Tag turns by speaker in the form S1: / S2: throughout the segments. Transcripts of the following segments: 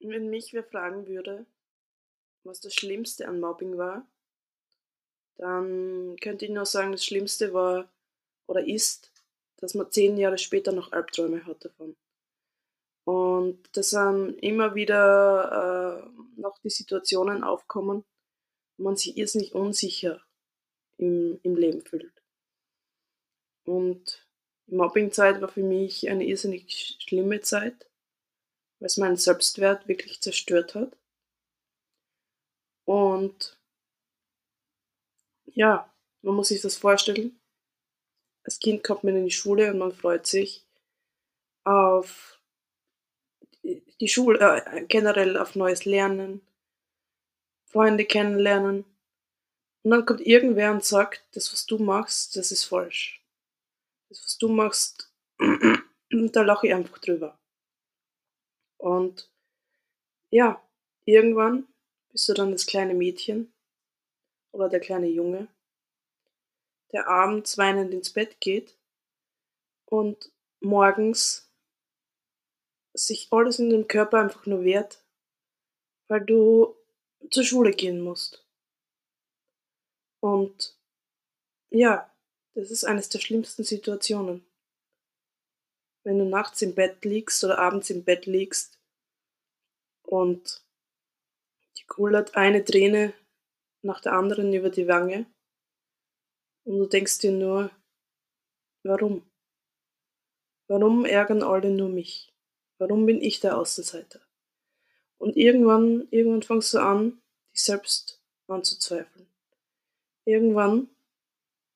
S1: Wenn mich wer fragen würde, was das Schlimmste an Mobbing war, dann könnte ich nur sagen, das Schlimmste war oder ist, dass man 10 Jahre später noch Albträume hat davon. Und dass einem immer wieder äh, noch die Situationen aufkommen, wo man sich irrsinnig unsicher im, im Leben fühlt. Und die Mobbingzeit war für mich eine irrsinnig schlimme Zeit, es meinen Selbstwert wirklich zerstört hat. Und ja, man muss sich das vorstellen. Als Kind kommt man in die Schule und man freut sich auf die Schule, äh, generell auf neues Lernen, Freunde kennenlernen. Und dann kommt irgendwer und sagt, das, was du machst, das ist falsch. Das, was du machst, da lache ich einfach drüber. Und ja, irgendwann bist du dann das kleine Mädchen oder der kleine Junge, der abends weinend ins Bett geht und morgens sich alles in dem Körper einfach nur wehrt, weil du zur Schule gehen musst. Und ja, das ist eines der schlimmsten Situationen. Wenn du nachts im Bett liegst oder abends im Bett liegst und die kullert eine Träne nach der anderen über die Wange und du denkst dir nur, warum? Warum ärgern alle nur mich? Warum bin ich der Außenseiter? Und irgendwann, irgendwann fängst du an, dich selbst anzuzweifeln. Irgendwann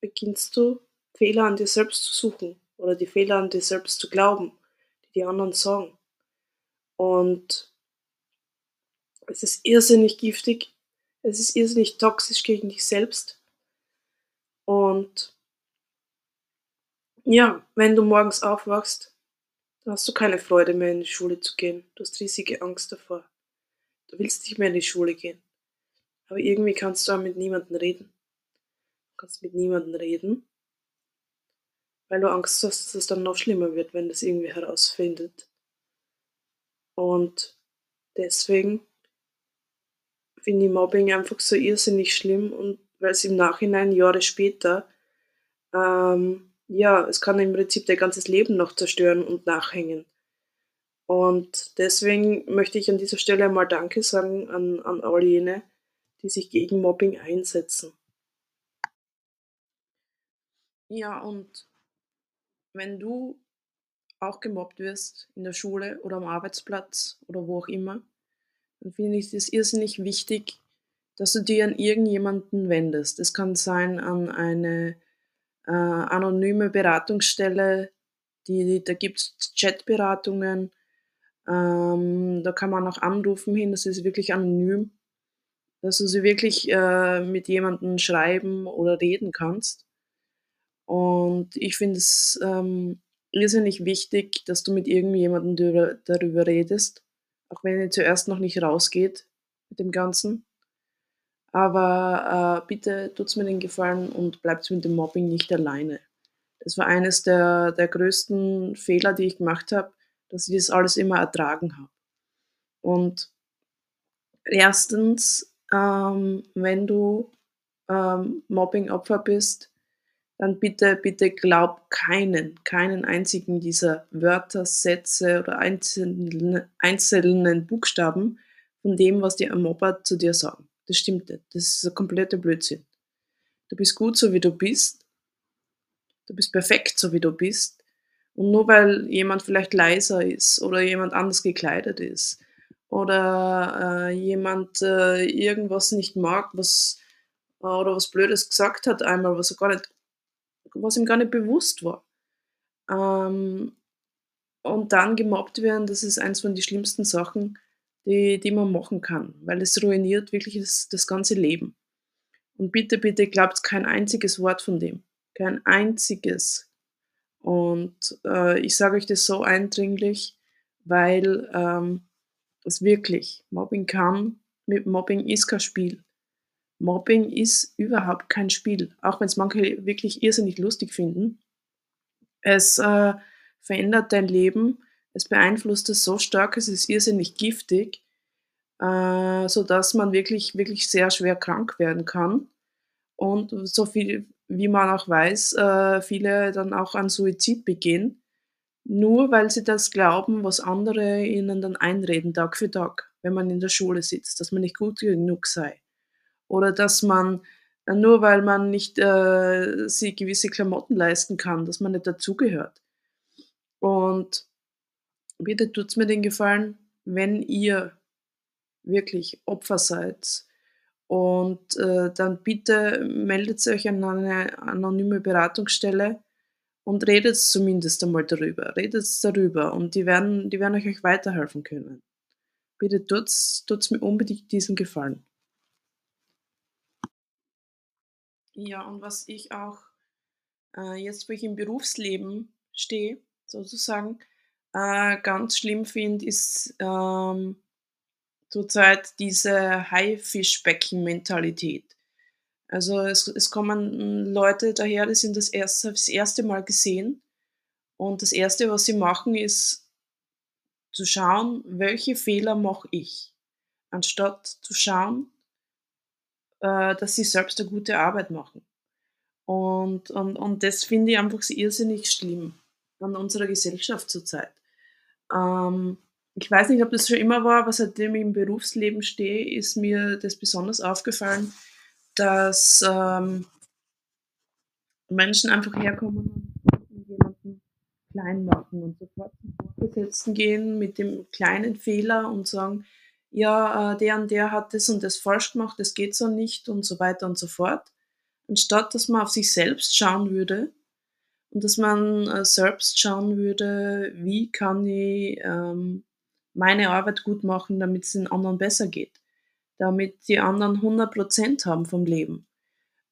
S1: beginnst du, Fehler an dir selbst zu suchen oder die Fehler an dir selbst zu glauben, die die anderen sagen. Und es ist irrsinnig giftig, es ist irrsinnig toxisch gegen dich selbst. Und ja, wenn du morgens aufwachst, dann hast du keine Freude mehr in die Schule zu gehen. Du hast riesige Angst davor. Du willst nicht mehr in die Schule gehen. Aber irgendwie kannst du auch mit niemandem reden. Du kannst mit niemandem reden, weil du Angst hast, dass es dann noch schlimmer wird, wenn das irgendwie herausfindet. Und deswegen finde ich Mobbing einfach so irrsinnig schlimm und weil es im Nachhinein, Jahre später, ähm, ja, es kann im Prinzip dein ganzes Leben noch zerstören und nachhängen. Und deswegen möchte ich an dieser Stelle mal Danke sagen an, an all jene, die sich gegen Mobbing einsetzen. Ja, und wenn du auch gemobbt wirst in der Schule oder am Arbeitsplatz oder wo auch immer, dann finde ich es irrsinnig wichtig, dass du dir an irgendjemanden wendest. Es kann sein an eine äh, anonyme Beratungsstelle, die, da gibt es Chatberatungen, ähm, da kann man auch anrufen hin, das ist wirklich anonym, dass du sie wirklich äh, mit jemandem schreiben oder reden kannst. Und ich finde es ähm, irrsinnig wichtig, dass du mit irgendjemandem darüber, darüber redest, auch wenn ihr zuerst noch nicht rausgeht mit dem Ganzen. Aber äh, bitte tut's mir den Gefallen und bleibt mit dem Mobbing nicht alleine. Das war eines der, der größten Fehler, die ich gemacht habe, dass ich das alles immer ertragen habe. Und erstens, ähm, wenn du ähm, Mobbing-Opfer bist, dann bitte, bitte glaub keinen, keinen einzigen dieser Wörter, Sätze oder einzelnen, einzelnen Buchstaben von dem, was die Mobber zu dir sagen. Das stimmt nicht. Das ist ein kompletter Blödsinn. Du bist gut, so wie du bist. Du bist perfekt, so wie du bist. Und nur weil jemand vielleicht leiser ist oder jemand anders gekleidet ist oder äh, jemand äh, irgendwas nicht mag, was äh, oder was Blödes gesagt hat einmal, was er gar nicht was ihm gar nicht bewusst war. Ähm, und dann gemobbt werden, das ist eins von den schlimmsten Sachen, die, die man machen kann, weil es ruiniert wirklich das, das ganze Leben. Und bitte, bitte glaubt kein einziges Wort von dem. Kein einziges. Und äh, ich sage euch das so eindringlich, weil ähm, es wirklich, Mobbing kann, mit Mobbing ist kein Spiel. Mobbing ist überhaupt kein Spiel, auch wenn es manche wirklich irrsinnig lustig finden. Es äh, verändert dein Leben, es beeinflusst es so stark, es ist irrsinnig giftig äh, sodass man wirklich wirklich sehr schwer krank werden kann. Und so viel wie man auch weiß, äh, viele dann auch an Suizid begehen, nur weil sie das glauben, was andere ihnen dann einreden, Tag für Tag, wenn man in der Schule sitzt, dass man nicht gut genug sei. Oder dass man äh, nur weil man nicht, äh, sich gewisse Klamotten leisten kann, dass man nicht dazugehört. Und bitte tut's mir den Gefallen, wenn ihr wirklich Opfer seid und, äh, dann bitte meldet euch an eine anonyme Beratungsstelle und redet zumindest einmal darüber. Redet darüber und die werden die werden euch euch weiterhelfen können. Bitte tut's tut's mir unbedingt diesen Gefallen. Ja, und was ich auch, äh, jetzt, wo ich im Berufsleben stehe, sozusagen, äh, ganz schlimm finde, ist, ähm, zurzeit diese Haifischbecken-Mentalität. Also es es kommen Leute daher, die sind das erste das erste Mal gesehen und das Erste, was sie machen, ist zu schauen, welche Fehler mache ich, anstatt zu schauen, äh, dass sie selbst eine gute Arbeit machen. Und und und das finde ich einfach irrsinnig schlimm an unserer Gesellschaft zurzeit. Ähm, ich weiß nicht, ob das schon immer war, aber seitdem ich im Berufsleben stehe, ist mir das besonders aufgefallen, dass, ähm Menschen einfach herkommen und jemanden klein machen und sofort zum Vorgesetzten gehen mit dem kleinen Fehler und sagen: „Ja, äh, der und der hat das und das falsch gemacht, das geht so nicht“ und so weiter und so fort. Anstatt dass man auf sich selbst schauen würde und dass man, äh, selbst schauen würde: „Wie kann ich, ähm, meine Arbeit gut machen, damit's den anderen besser geht, damit die anderen 100% haben vom Leben.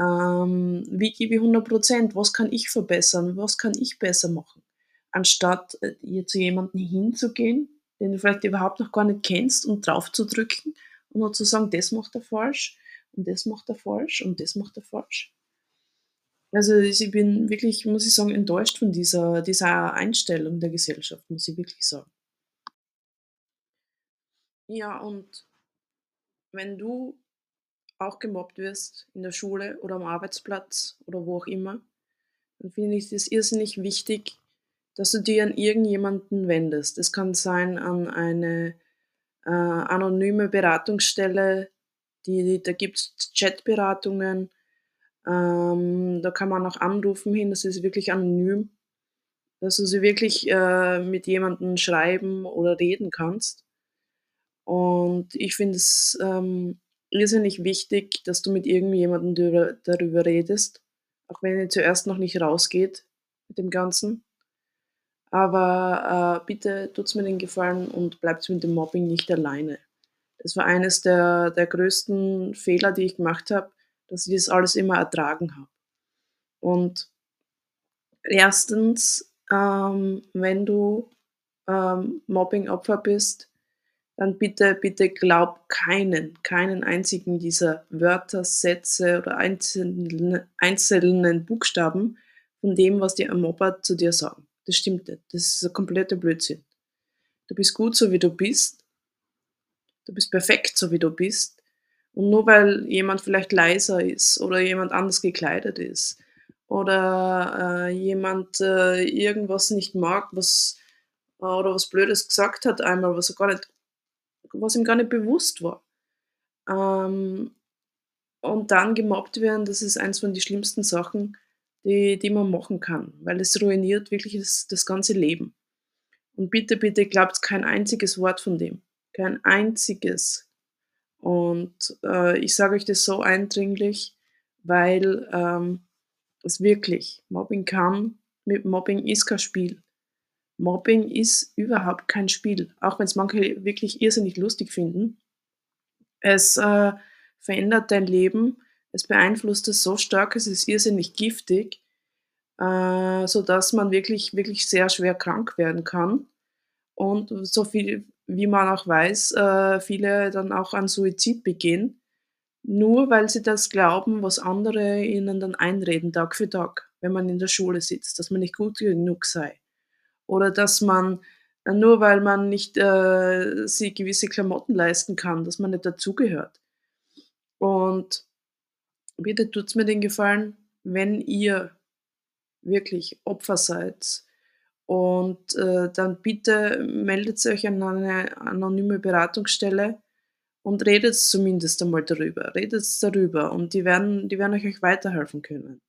S1: Ähm, wie gebe ich 100% Was kann ich verbessern? Was kann ich besser machen? Anstatt, äh, ihr zu jemandem hinzugehen, den du vielleicht überhaupt noch gar nicht kennst und draufzudrücken und nur zu sagen: „Das macht er falsch und das macht er falsch und das macht er falsch.“ Also, ich bin wirklich, muss ich sagen, enttäuscht von dieser dieser Einstellung der Gesellschaft, muss ich wirklich sagen. Ja, und wenn du auch gemobbt wirst in der Schule oder am Arbeitsplatz oder wo auch immer, dann finde ich es irrsinnig wichtig, dass du dir an irgendjemanden wendest. Es kann sein an eine, äh, anonyme Beratungsstelle, die da gibt's Chatberatungen, ähm, da kann man auch anrufen hin, das ist wirklich anonym, dass du sie wirklich, äh, mit jemandem schreiben oder reden kannst. Und ich finde es, ähm, irrsinnig wichtig, dass du mit irgendjemandem darüber redest, auch wenn ihr zuerst noch nicht rausgeht mit dem Ganzen. Aber, äh, bitte tut's mir den Gefallen und bleibt mit dem Mobbing nicht alleine. Das war eines der der größten Fehler, die ich gemacht habe, dass ich das alles immer ertragen habe. Und erstens, ähm, wenn du, ähm, Mobbing-Opfer bist, dann bitte, bitte glaub keinen, keinen einzigen dieser Wörter, Sätze oder einzelne einzelnen Buchstaben von dem, was die Mobber zu dir sagen. Das stimmt nicht. Das ist ein kompletter Blödsinn. Du bist gut, so wie du bist. Du bist perfekt, so wie du bist. Und nur weil jemand vielleicht leiser ist oder jemand anders gekleidet ist oder, äh, jemand, äh, irgendwas nicht mag, was äh, oder was Blödes gesagt hat einmal, was er gar nicht was ihm gar nicht bewusst war. Ähm, und dann gemobbt werden, das ist eins von die schlimmsten Sachen, die die man machen kann, weil es ruiniert wirklich das das ganze Leben. Und bitte, bitte glaubt kein einziges Wort von dem. Kein einziges. Und, äh, ich sage euch das so eindringlich, weil, ähm, es wirklich Mobbing kann mit Mobbing ist kein Spiel. Mobbing ist überhaupt kein Spiel, auch wenn es manche wirklich irrsinnig lustig finden. Es, äh, verändert dein Leben, es beeinflusst es so stark, es ist irrsinnig giftig, äh, sodass man wirklich wirklich sehr schwer krank werden kann. Und so viel wie man auch weiß, äh, viele dann auch an Suizid begehen, nur weil sie das glauben, was andere ihnen dann einreden, Tag für Tag, wenn man in der Schule sitzt, dass man nicht gut genug sei oder dass man, Äh, nur weil man nicht, äh, sich gewisse Klamotten leisten kann, dass man nicht dazugehört. Und bitte tut's mir den Gefallen, wenn ihr wirklich Opfer seid und, äh, dann bitte meldet euch an eine anonyme Beratungsstelle und redet zumindest einmal darüber. Redet darüber und die werden die werden euch euch weiterhelfen können.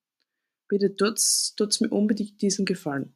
S1: Bitte tut's tut's mir unbedingt diesen Gefallen.